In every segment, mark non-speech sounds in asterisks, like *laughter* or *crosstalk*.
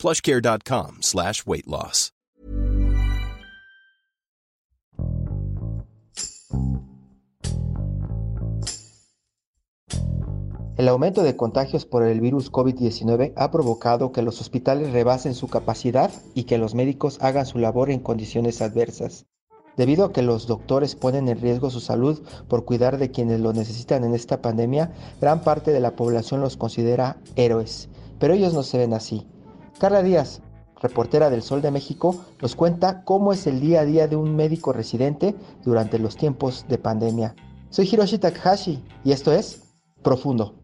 plushcare.com slash weight loss. El aumento de contagios por el virus COVID-19 ha provocado que los hospitales rebasen su capacidad y que los médicos hagan su labor en condiciones adversas. Debido a que los doctores ponen en riesgo su salud por cuidar de quienes lo necesitan en esta pandemia, gran parte de la población los considera héroes, pero ellos no se ven así. Carla Díaz, reportera del Sol de México, nos cuenta cómo es el día a día de un médico residente durante los tiempos de pandemia. Soy Hiroshi Takahashi y esto es Profundo.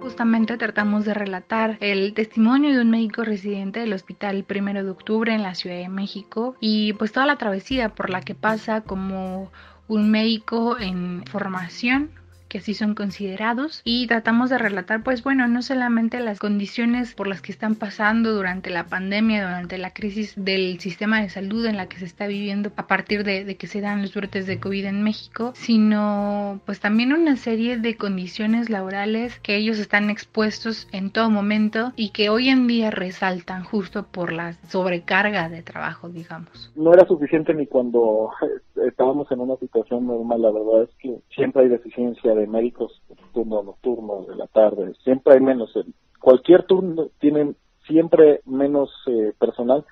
justamente tratamos de relatar el testimonio de un médico residente del hospital primero de octubre en la Ciudad de México y pues toda la travesía por la que pasa como un médico en formación que así son considerados y tratamos de relatar pues bueno no solamente las condiciones por las que están pasando durante la pandemia durante la crisis del sistema de salud en la que se está viviendo a partir de, que se dan los brotes de COVID en México sino pues también una serie de condiciones laborales que ellos están expuestos en todo momento y que hoy en día resaltan justo por la sobrecarga de trabajo digamos. No era suficiente ni cuando *laughs* estábamos en una situación normal la verdad es que siempre hay deficiencia de médicos turno nocturno, de la tarde, siempre hay menos. Cualquier turno tiene siempre menos eh, personal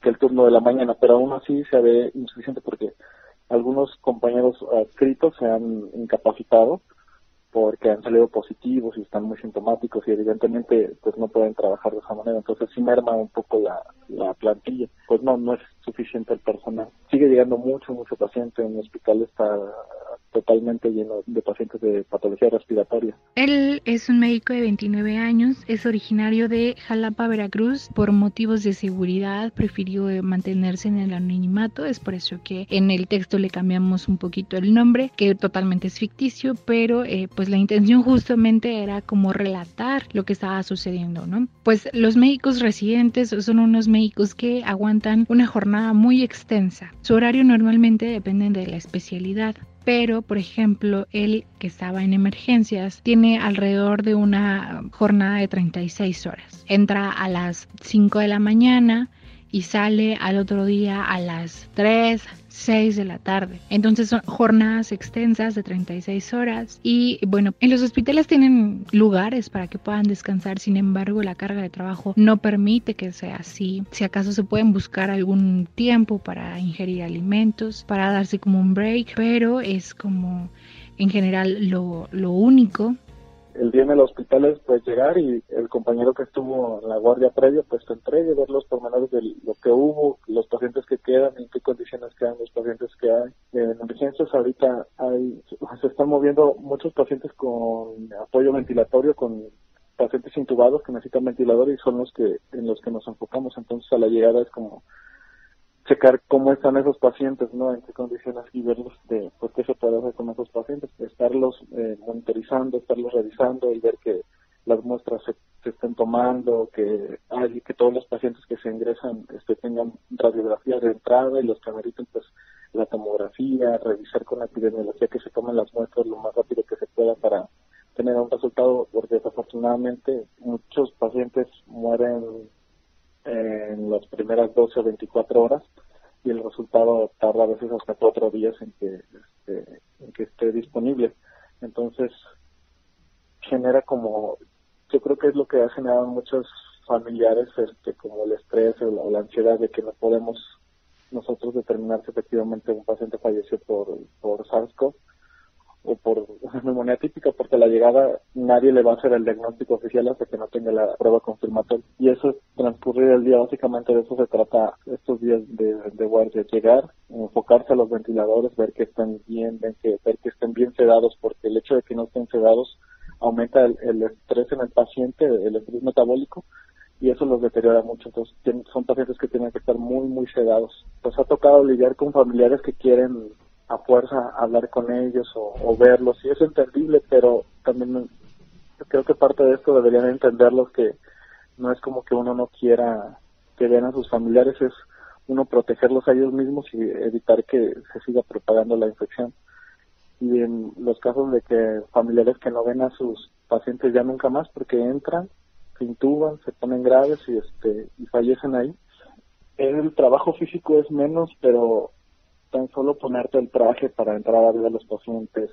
que el turno de la mañana, pero aún así se ve insuficiente porque algunos compañeros adscritos se han incapacitado porque han salido positivos y están muy sintomáticos y evidentemente pues no pueden trabajar de esa manera, entonces sí merma un poco la, la plantilla, pues no, no es suficiente el personal. Sigue llegando mucho, mucho paciente, en el hospital está totalmente lleno de pacientes de patología respiratoria. Él es un médico de 29 años, es originario de Jalapa, Veracruz. Por motivos de seguridad prefirió mantenerse en el anonimato, es por eso que en el texto le cambiamos un poquito el nombre, que totalmente es ficticio, pero eh, pues la intención justamente era como relatar lo que estaba sucediendo, ¿no? Pues los médicos residentes son unos médicos que aguantan una jornada muy extensa. Su horario normalmente depende de la especialidad pero por ejemplo él que estaba en emergencias tiene alrededor de una jornada de 36 horas. Entra a las 5 de la mañana y sale al otro día a las 3, 6 de la tarde. Entonces son jornadas extensas de 36 horas y bueno, en los hospitales tienen lugares para que puedan descansar, sin embargo la carga de trabajo no permite que sea así. Si acaso se pueden buscar algún tiempo para ingerir alimentos, para darse como un break, pero es como en general lo, lo único el día en el hospital es pues llegar y el compañero que estuvo en la guardia previa pues te entregue, ver los pormenores de lo que hubo, los pacientes que quedan, en qué condiciones quedan los pacientes que hay. En emergencias ahorita hay, se están moviendo muchos pacientes con apoyo ventilatorio, con pacientes intubados que necesitan ventilador y son los que en los que nos enfocamos. Entonces a la llegada es como checar cómo están esos pacientes, ¿no? En qué condiciones y verlos de, pues, qué se puede hacer con esos pacientes, estarlos eh, monitorizando, estarlos revisando y ver que las muestras se, estén tomando, que hay, que todos los pacientes que se ingresan este, tengan radiografías de entrada y los que ameriten, pues, la tomografía, revisar con la epidemiología que se tomen las muestras lo más rápido que se pueda para tener un resultado, porque desafortunadamente muchos pacientes mueren en las primeras 12 o 24 horas y el resultado tarda a veces hasta cuatro días en que, este, en que esté disponible. Entonces, genera como, yo creo que es lo que ha generado muchos familiares, este, como el estrés o la, ansiedad de que no podemos nosotros determinar si efectivamente un paciente falleció por, por SARS-CoV o por *laughs* neumonía típica, porque a la llegada nadie le va a hacer el diagnóstico oficial hasta que no tenga la prueba confirmatoria. Y eso es transcurrir el día, básicamente de eso se trata estos días de, de guardia, llegar, enfocarse a los ventiladores, ver que estén bien, ver que, ver que estén bien sedados, porque el hecho de que no estén sedados aumenta el, estrés en el paciente, el estrés metabólico, y eso los deteriora mucho. Entonces, son pacientes que tienen que estar muy, muy sedados. Pues ha tocado lidiar con familiares que quieren a fuerza hablar con ellos o, verlos, y es entendible, pero también creo que parte de esto deberían entenderlos que no es como que uno no quiera que vean a sus familiares, es uno protegerlos a ellos mismos y evitar que se siga propagando la infección. Y en los casos de que familiares que no ven a sus pacientes ya nunca más porque entran, se intuban, se ponen graves y este y fallecen ahí. El trabajo físico es menos, pero tan solo ponerte el traje para entrar a ver a los pacientes,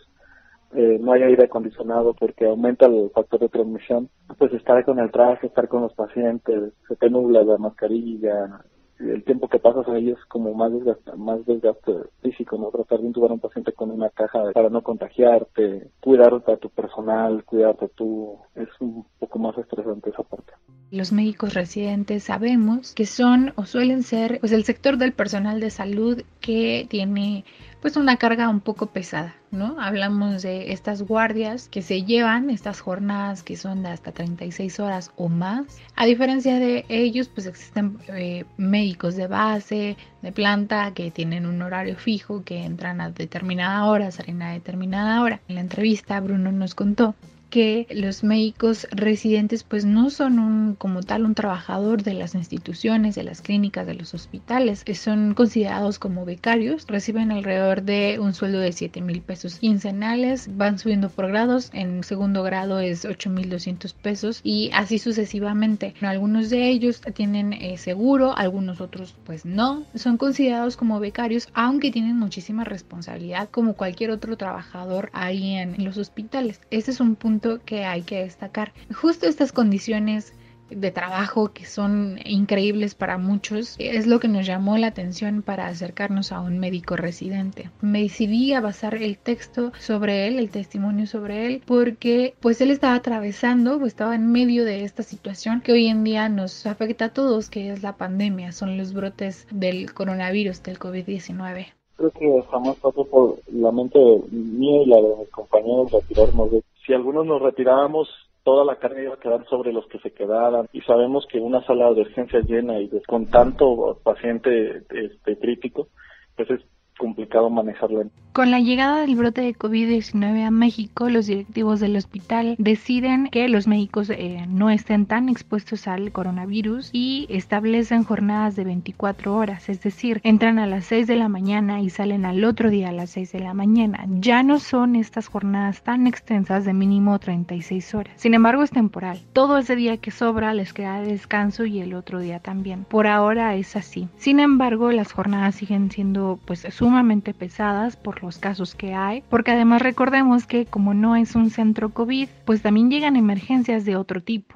eh, no hay aire acondicionado porque aumenta el factor de transmisión, pues estar con el traje, estar con los pacientes, se te nubla la mascarilla, el tiempo que pasas ahí es como más desgaste, más desgaste físico, ¿no? Tratar de intubar a un paciente con una caja para no contagiarte, cuidar a tu personal, cuidarte tú, es un poco más estresante esa parte. Los médicos residentes sabemos que son o suelen ser pues el sector del personal de salud que tiene pues una carga un poco pesada, ¿no? Hablamos de estas guardias que se llevan, estas jornadas que son de hasta 36 horas o más. A diferencia de ellos, pues existen eh, médicos de base, de planta, que tienen un horario fijo, que entran a determinada hora, salen a determinada hora. En la entrevista, Bruno nos contó que los médicos residentes pues no son un, como tal un trabajador de las instituciones, de las clínicas, de los hospitales, son considerados como becarios, reciben alrededor de un sueldo de 7 mil pesos quincenales, van subiendo por grados, en segundo grado es 8 mil 200 pesos y así sucesivamente. Algunos de ellos tienen eh, seguro, algunos otros pues no, son considerados como becarios, aunque tienen muchísima responsabilidad como cualquier otro trabajador ahí en los hospitales. Este es un punto que hay que destacar. Justo estas condiciones de trabajo que son increíbles para muchos es lo que nos llamó la atención para acercarnos a un médico residente. Me decidí a basar el texto sobre él, el testimonio sobre él, porque pues él estaba atravesando o estaba en medio de esta situación que hoy en día nos afecta a todos, que es la pandemia, son los brotes del coronavirus, del COVID-19 creo que estamos fácil por la mente mía y la de mis compañeros retirarnos de si algunos nos retirábamos, toda la carga iba a quedar sobre los que se quedaran y sabemos que una sala de urgencia llena y con tanto paciente este, crítico, pues es complicado manejarlo. Con la llegada del brote de COVID-19 a México, los directivos del hospital deciden que los médicos eh, no estén tan expuestos al coronavirus y establecen jornadas de 24 horas, es decir, entran a las 6 de la mañana y salen al otro día a las 6 de la mañana. Ya no son estas jornadas tan extensas de mínimo 36 horas. Sin embargo, es temporal. Todo ese día que sobra les queda de descanso y el otro día también. Por ahora es así. Sin embargo, las jornadas siguen siendo pues sumamente pesadas por los casos que hay, porque además recordemos que como no es un centro COVID, pues también llegan emergencias de otro tipo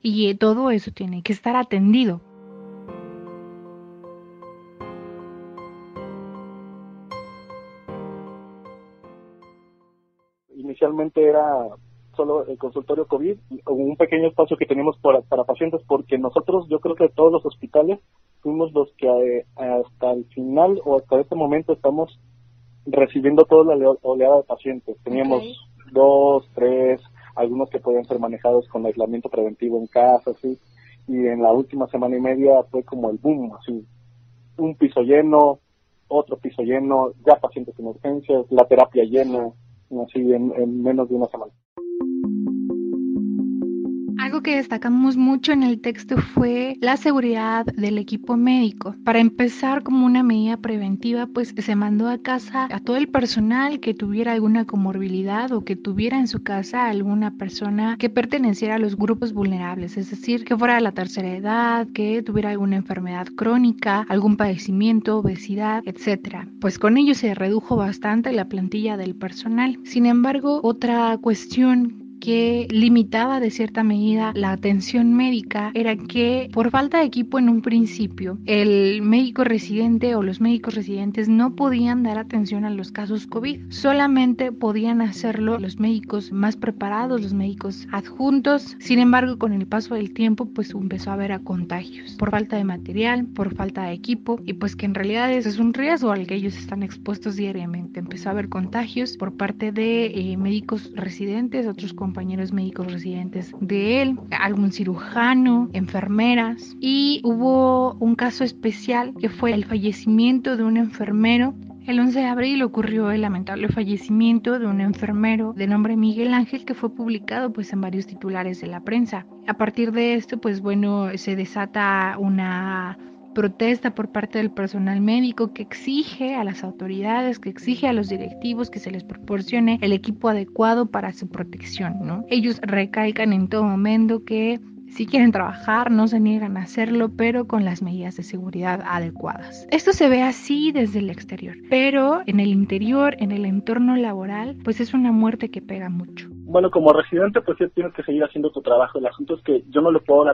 y todo eso tiene que estar atendido. Inicialmente era solo el consultorio COVID, un pequeño espacio que tenemos para, para pacientes, porque nosotros, yo creo que todos los hospitales fuimos los que eh, hasta el final o hasta este momento estamos recibiendo toda la oleada de pacientes. Teníamos dos, tres, algunos que podían ser manejados con aislamiento preventivo en casa, así. Y en la última semana y media fue como el boom, así. Un piso lleno, otro piso lleno, ya pacientes en urgencias, la terapia llena, así en menos de una semana que destacamos mucho en el texto fue la seguridad del equipo médico. Para empezar, como una medida preventiva, pues se mandó a casa a todo el personal que tuviera alguna comorbilidad o que tuviera en su casa alguna persona que perteneciera a los grupos vulnerables, es decir, que fuera de la tercera edad, que tuviera alguna enfermedad crónica, algún padecimiento, obesidad, etcétera. Pues con ello se redujo bastante la plantilla del personal. Sin embargo, otra cuestión que limitaba de cierta medida la atención médica era que por falta de equipo en un principio el médico residente o los médicos residentes no podían dar atención a los casos COVID, solamente podían hacerlo los médicos más preparados, los médicos adjuntos, sin embargo con el paso del tiempo pues empezó a haber a contagios por falta de material, por falta de equipo y pues que en realidad es un riesgo al que ellos están expuestos diariamente, empezó a haber contagios por parte de eh, médicos residentes, otros con compañeros médicos residentes de él, algún cirujano, enfermeras y hubo un caso especial que fue el fallecimiento de un enfermero el 11 de abril ocurrió el lamentable fallecimiento de un enfermero de nombre Miguel Ángel que fue publicado pues en varios titulares de la prensa. A partir de esto pues bueno se desata una protesta por parte del personal médico que exige a las autoridades, que exige a los directivos que se les proporcione el equipo adecuado para su protección, ¿no? Ellos recalcan en todo momento que si quieren trabajar, no se niegan a hacerlo, pero con las medidas de seguridad adecuadas. Esto se ve así desde el exterior, pero en el interior, en el entorno laboral, pues es una muerte que pega mucho. Bueno, como residente, pues sí tienes que seguir haciendo tu trabajo. El asunto es que yo no le puedo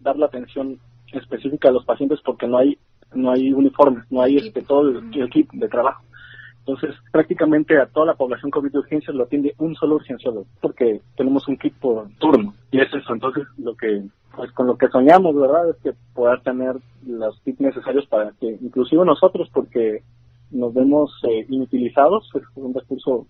dar la atención específica a los pacientes porque no hay no hay uniformes, no hay este todo el, kit de trabajo. Entonces, prácticamente a toda la población COVID de urgencias lo atiende un solo urgenciólogo, porque tenemos un kit por turno. Y es eso, entonces, lo que, pues con lo que soñamos, ¿verdad? Es que poder tener los kits necesarios para que, inclusive nosotros, porque nos vemos eh, inutilizados, es un recurso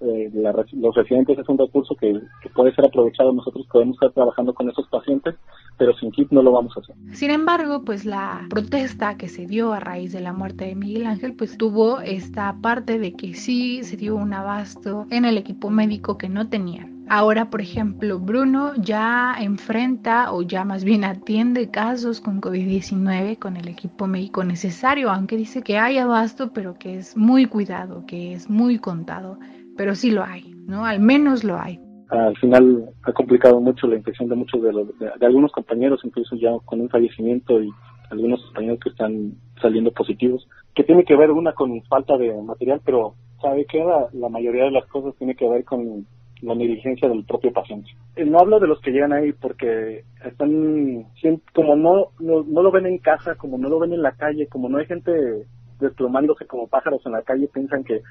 eh, los residentes es un recurso que, puede ser aprovechado. Nosotros podemos estar trabajando con esos pacientes, pero sin kit no lo vamos a hacer. Sin embargo, pues la protesta que se dio a raíz de la muerte de Miguel Ángel, pues tuvo esta parte de que sí se dio un abasto en el equipo médico que no tenían. Ahora, por ejemplo, Bruno ya enfrenta o ya más bien atiende casos con COVID-19 con el equipo médico necesario, aunque dice que hay abasto, pero que es muy cuidado, que es muy contado pero sí lo hay, ¿no? Al menos lo hay. Al final ha complicado mucho la infección de muchos de, los, de, algunos compañeros, incluso ya con un fallecimiento y algunos compañeros que están saliendo positivos, que tiene que ver una con falta de material, pero sabe que la, mayoría de las cosas tiene que ver con la negligencia del propio paciente. Eh, no hablo de los que llegan ahí porque están, como no, no, no, lo ven en casa, como no lo ven en la calle, como no hay gente desplomándose como pájaros en la calle, piensan que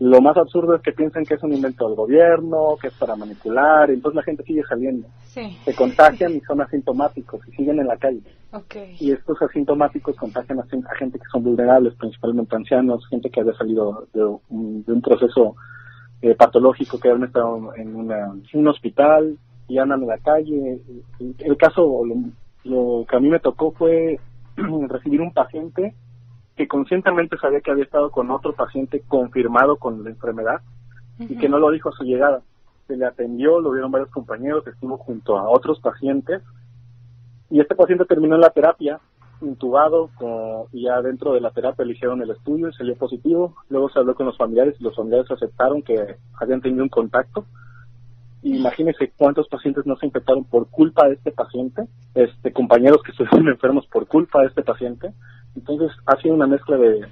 lo más absurdo es que piensen que es un invento del gobierno, que es para manipular, y entonces la gente sigue saliendo. Se contagian y son asintomáticos y siguen en la calle. Y estos asintomáticos contagian a, gente que son vulnerables, principalmente ancianos, gente que había salido de un, proceso eh, patológico, que habían estado en, un hospital y andan en la calle. El caso, lo que a mí me tocó fue *clears throat* recibir un paciente que conscientemente sabía que había estado con otro paciente confirmado con la enfermedad y que no lo dijo a su llegada. Se le atendió, lo vieron varios compañeros, estuvo junto a otros pacientes y este paciente terminó en la terapia intubado y ya dentro de la terapia le hicieron el estudio y salió positivo. Luego se habló con los familiares y los familiares aceptaron que habían tenido un contacto. Imagínense cuántos pacientes no se infectaron por culpa de este paciente, este compañeros que *laughs* estuvieron enfermos por culpa de este paciente entonces ha sido una mezcla de,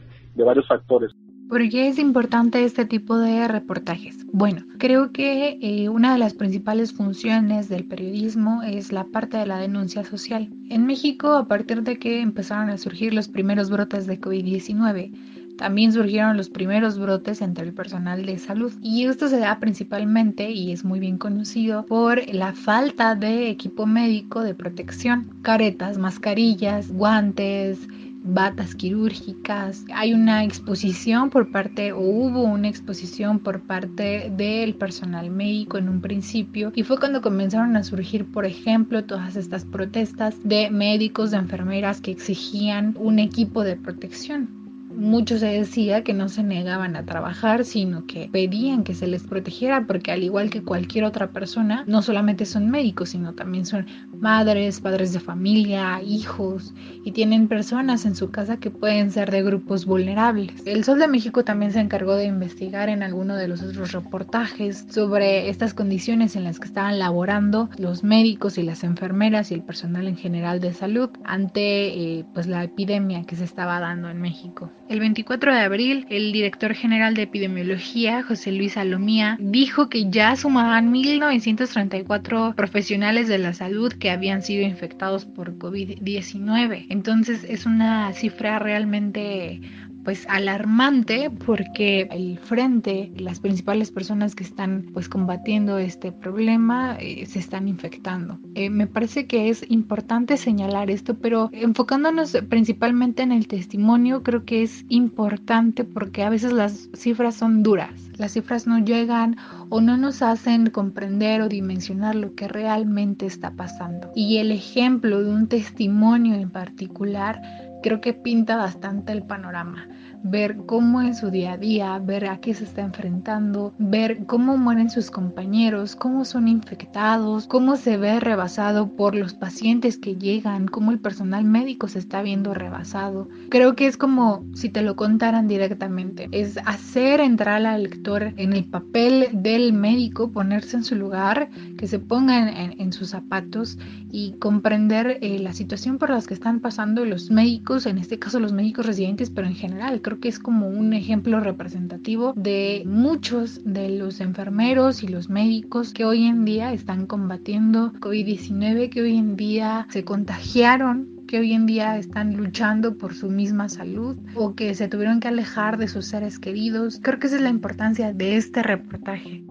varios factores. ¿Por qué es importante este tipo de reportajes? Bueno, creo que eh, una de las principales funciones del periodismo es la parte de la denuncia social. En México, a partir de que empezaron a surgir los primeros brotes de COVID-19, también surgieron los primeros brotes entre el personal de salud. Y esto se da principalmente, y es muy bien conocido, por la falta de equipo médico de protección, caretas, mascarillas, guantes, batas quirúrgicas. Hay una exposición por parte, o hubo una exposición por parte del personal médico en un principio, y fue cuando comenzaron a surgir, por ejemplo, todas estas protestas de médicos, de enfermeras que exigían un equipo de protección mucho se decía que no se negaban a trabajar, sino que pedían que se les protegiera, porque al igual que cualquier otra persona, no solamente son médicos, sino también son madres, padres de familia, hijos, y tienen personas en su casa que pueden ser de grupos vulnerables. El Sol de México también se encargó de investigar en alguno de los otros reportajes sobre estas condiciones en las que estaban laborando los médicos y las enfermeras y el personal en general de salud ante eh, pues la epidemia que se estaba dando en México. El 24 de abril, el director general de epidemiología, José Luis Salomía, dijo que ya sumaban 1.934 profesionales de la salud que habían sido infectados por COVID-19. Entonces es una cifra realmente pues alarmante porque el frente, las principales personas que están pues combatiendo este problema eh, se están infectando. Eh, me parece que es importante señalar esto, pero enfocándonos principalmente en el testimonio, creo que es importante porque a veces las cifras son duras, las cifras no llegan o no nos hacen comprender o dimensionar lo que realmente está pasando. Y el ejemplo de un testimonio en particular creo que pinta bastante el panorama ver cómo en su día a día, ver a qué se está enfrentando, ver cómo mueren sus compañeros, cómo son infectados, cómo se ve rebasado por los pacientes que llegan, cómo el personal médico se está viendo rebasado. Creo que es como si te lo contaran directamente, es hacer entrar al lector en el papel del médico, ponerse en su lugar, que se ponga en, sus zapatos y comprender eh, la situación por las que están pasando los médicos, en este caso los médicos residentes, pero en general creo que es como un ejemplo representativo de muchos de los enfermeros y los médicos que hoy en día están combatiendo COVID-19, que hoy en día se contagiaron que hoy en día están luchando por su misma salud o que se tuvieron que alejar de sus seres queridos. Creo que esa es la importancia de este reportaje.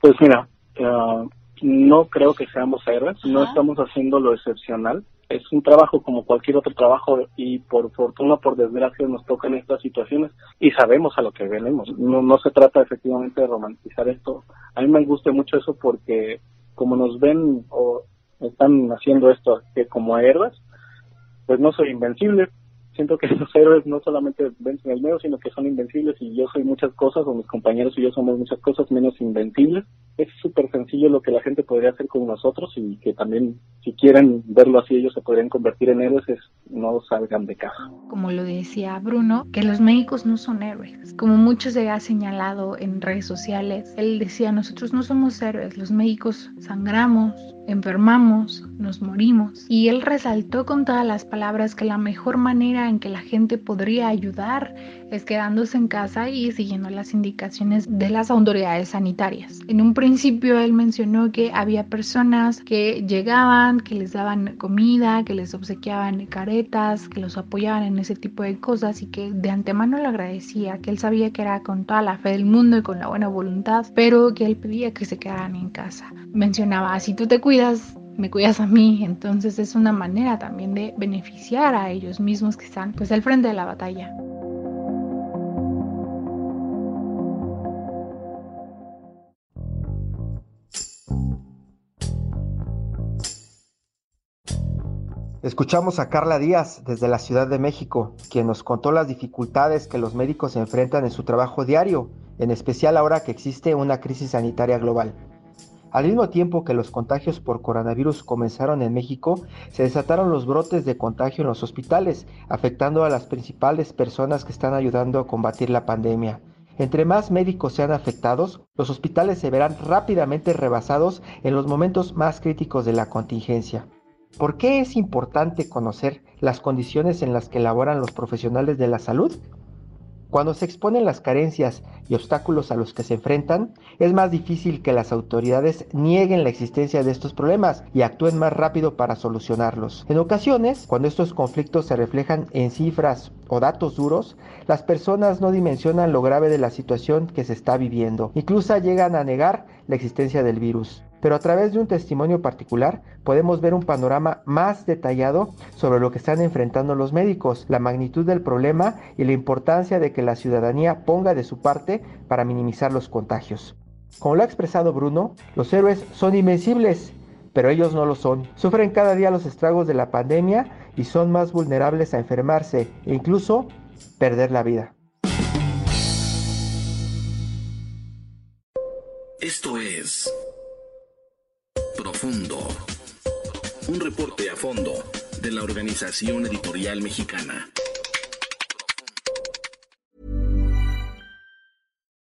Pues mira, uh, no creo que seamos héroes, no estamos haciendo lo excepcional es un trabajo como cualquier otro trabajo y por fortuna, por desgracia, nos tocan estas situaciones y sabemos a lo que venimos. No, no se trata efectivamente de romantizar esto. A mí me gusta mucho eso porque como nos ven o están haciendo esto que como héroes, pues no soy invencible, siento que *laughs* los héroes no solamente vencen el miedo, sino que son invencibles y yo soy muchas cosas, o mis compañeros y yo somos muchas cosas menos invencibles. Es súper sencillo lo que la gente podría hacer con nosotros y que también, si quieren verlo así, ellos se podrían convertir en héroes, es no salgan de casa. Como lo decía Bruno, que los médicos no son héroes. Como mucho se ha señalado en redes sociales, él decía, nosotros no somos héroes, los médicos sangramos, enfermamos, nos morimos. Y él resaltó con todas las palabras que la mejor manera en que la gente podría ayudar es quedándose en casa y siguiendo las indicaciones de las autoridades sanitarias. En un principio él mencionó que había personas que llegaban, que les daban comida, que les obsequiaban caretas, que los apoyaban en ese tipo de cosas y que de antemano le agradecía, que él sabía que era con toda la fe del mundo y con la buena voluntad, pero que él pedía que se quedaran en casa. Mencionaba, si tú te cuidas, me cuidas a mí, entonces es una manera también de beneficiar a ellos mismos que están pues al frente de la batalla. Escuchamos a Carla Díaz desde la Ciudad de México, quien nos contó las dificultades que los médicos enfrentan en su trabajo diario, en especial ahora que existe una crisis sanitaria global. Al mismo tiempo que los contagios por coronavirus comenzaron en México, se desataron los brotes de contagio en los hospitales, afectando a las principales personas que están ayudando a combatir la pandemia. Entre más médicos sean afectados, los hospitales se verán rápidamente rebasados en los momentos más críticos de la contingencia. ¿Por qué es importante conocer las condiciones en las que laboran los profesionales de la salud? Cuando se exponen las carencias y obstáculos a los que se enfrentan, es más difícil que las autoridades nieguen la existencia de estos problemas y actúen más rápido para solucionarlos. En ocasiones, cuando estos conflictos se reflejan en cifras o datos duros, las personas no dimensionan lo grave de la situación que se está viviendo. Incluso llegan a negar la existencia del virus pero a través de un testimonio particular podemos ver un panorama más detallado sobre lo que están enfrentando los médicos, la magnitud del problema y la importancia de que la ciudadanía ponga de su parte para minimizar los contagios. Como lo ha expresado Bruno, los héroes son invencibles, pero ellos no lo son. Sufren cada día los estragos de la pandemia y son más vulnerables a enfermarse e incluso perder la vida. Esto es Un reporte a fondo de la Organización Editorial Mexicana.